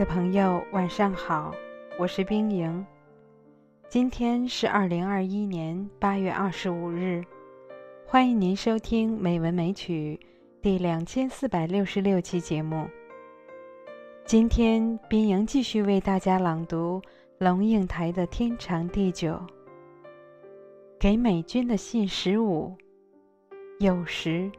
的朋友，晚上好，我是冰莹。今天是二零二一年八月二十五日，欢迎您收听《美文美曲》第两千四百六十六期节目。今天，冰莹继续为大家朗读龙应台的《天长地久》。给美军的信十五，有时。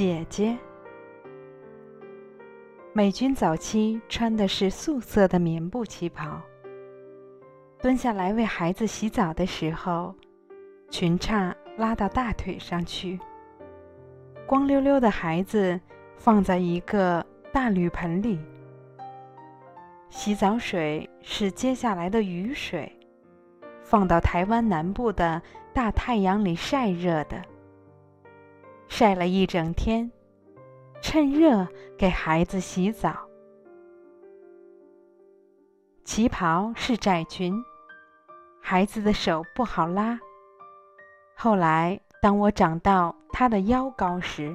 姐姐，美军早期穿的是素色的棉布旗袍。蹲下来为孩子洗澡的时候，裙叉拉到大腿上去。光溜溜的孩子放在一个大铝盆里。洗澡水是接下来的雨水，放到台湾南部的大太阳里晒热的。晒了一整天，趁热给孩子洗澡。旗袍是窄裙，孩子的手不好拉。后来，当我长到他的腰高时，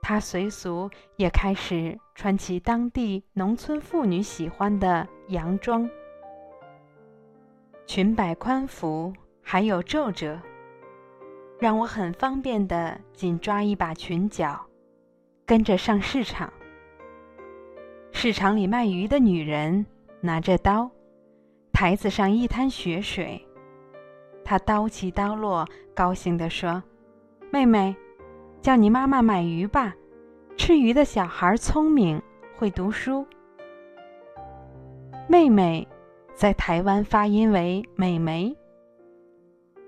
他随俗也开始穿起当地农村妇女喜欢的洋装，裙摆宽幅，还有皱褶。让我很方便的紧抓一把裙角，跟着上市场。市场里卖鱼的女人拿着刀，台子上一滩血水，她刀起刀落，高兴地说：“妹妹，叫你妈妈买鱼吧，吃鱼的小孩聪明，会读书。”妹妹，在台湾发音为“美眉”。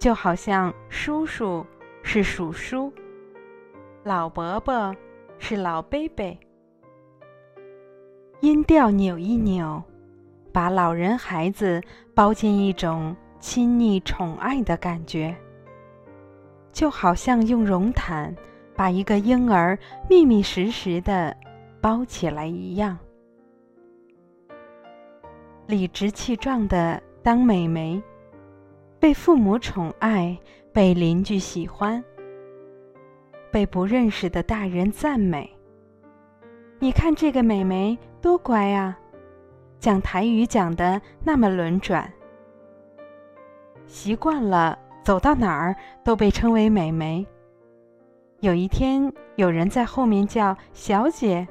就好像叔叔是叔叔，老伯伯是老伯伯，音调扭一扭，把老人孩子包进一种亲昵宠爱的感觉，就好像用绒毯把一个婴儿密密实实的包起来一样，理直气壮的当美眉。被父母宠爱，被邻居喜欢，被不认识的大人赞美。你看这个美眉多乖啊，讲台语讲的那么轮转。习惯了，走到哪儿都被称为美眉。有一天，有人在后面叫“小姐”，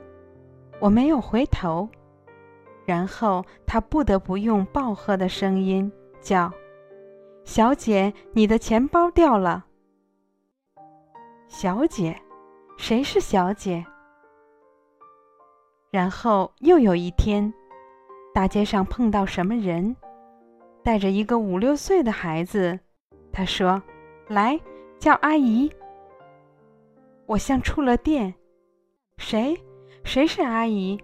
我没有回头，然后他不得不用暴喝的声音叫。小姐，你的钱包掉了。小姐，谁是小姐？然后又有一天，大街上碰到什么人，带着一个五六岁的孩子，他说：“来，叫阿姨。”我像触了电，谁？谁是阿姨？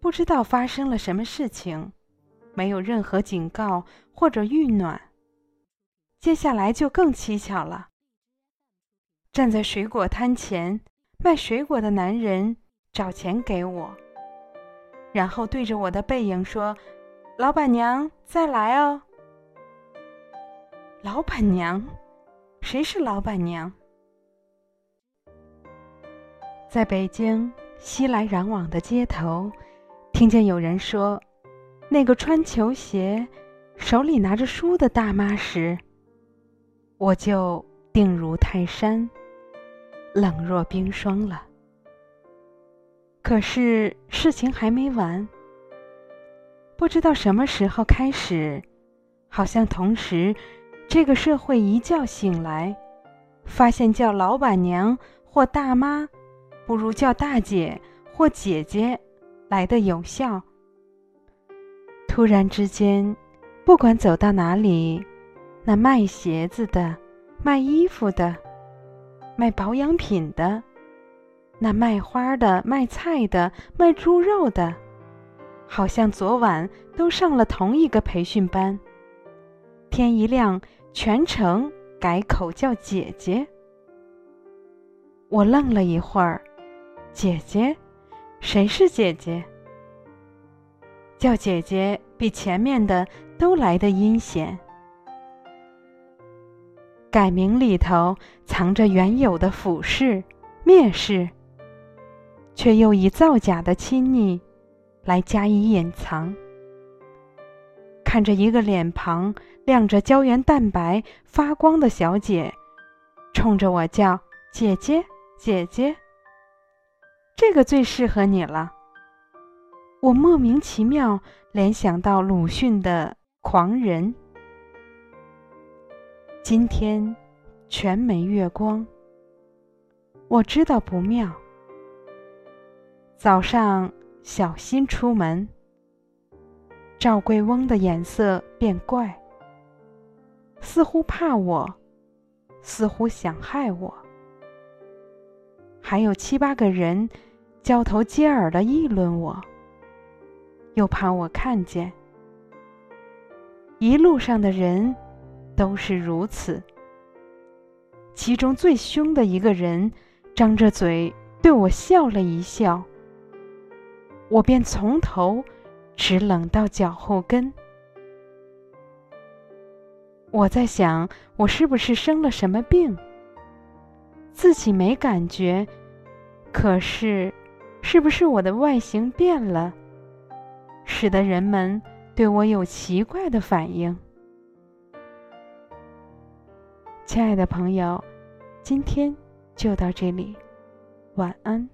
不知道发生了什么事情。没有任何警告或者预暖，接下来就更蹊跷了。站在水果摊前卖水果的男人找钱给我，然后对着我的背影说：“老板娘，再来哦。”老板娘，谁是老板娘？在北京熙来攘往的街头，听见有人说。那个穿球鞋、手里拿着书的大妈时，我就定如泰山，冷若冰霜了。可是事情还没完，不知道什么时候开始，好像同时，这个社会一觉醒来，发现叫老板娘或大妈，不如叫大姐或姐姐来的有效。突然之间，不管走到哪里，那卖鞋子的、卖衣服的、卖保养品的、那卖花的、卖菜的、卖猪肉的，好像昨晚都上了同一个培训班。天一亮，全程改口叫姐姐。我愣了一会儿，姐姐，谁是姐姐？叫姐姐比前面的都来得阴险。改名里头藏着原有的俯视、蔑视，却又以造假的亲昵来加以隐藏。看着一个脸庞亮着胶原蛋白、发光的小姐，冲着我叫“姐姐，姐姐”，这个最适合你了。我莫名其妙联想到鲁迅的《狂人》。今天全没月光，我知道不妙。早上小心出门，赵贵翁的眼色变怪，似乎怕我，似乎想害我。还有七八个人交头接耳的议论我，又怕我看见。一路上的人。都是如此。其中最凶的一个人，张着嘴对我笑了一笑，我便从头直冷到脚后跟。我在想，我是不是生了什么病？自己没感觉，可是，是不是我的外形变了，使得人们对我有奇怪的反应？亲爱的朋友，今天就到这里，晚安。